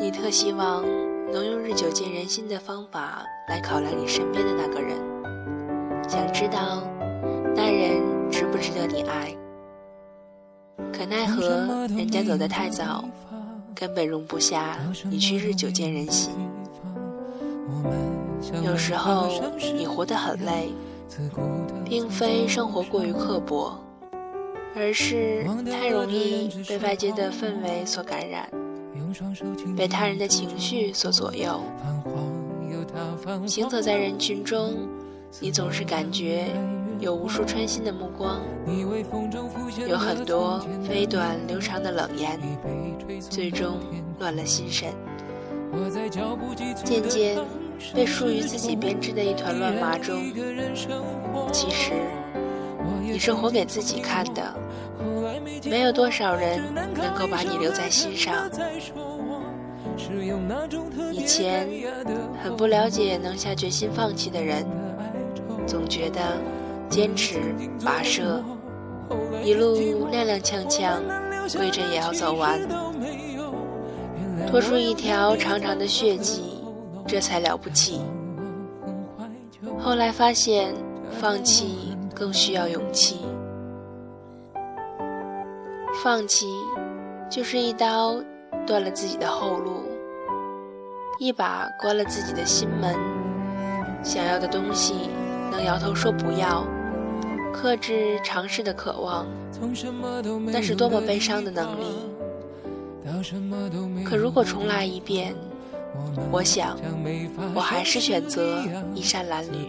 你特希望能用日久见人心的方法来考量你身边的那个人，想知道那人值不值得你爱。可奈何人家走得太早，根本容不下你去日久见人心。有时候你活得很累，并非生活过于刻薄，而是太容易被外界的氛围所感染，被他人的情绪所左右。行走在人群中，你总是感觉有无数穿心的目光，有很多飞短流长的冷言，最终乱了心神。渐渐被属于自己编织的一团乱麻中，其实你是活给自己看的，没有多少人能够把你留在心上。以前很不了解能下决心放弃的人，总觉得坚持跋涉，一路踉踉跄跄，跪着也要走完。拖出一条长长的血迹，这才了不起。后来发现，放弃更需要勇气。放弃，就是一刀断了自己的后路，一把关了自己的心门。想要的东西，能摇头说不要，克制尝试的渴望，那是多么悲伤的能力。可如果重来一遍，我想，我还是选择衣衫褴褛。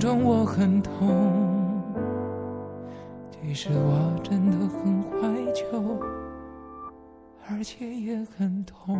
中，我很痛。其实我真的很怀旧，而且也很痛。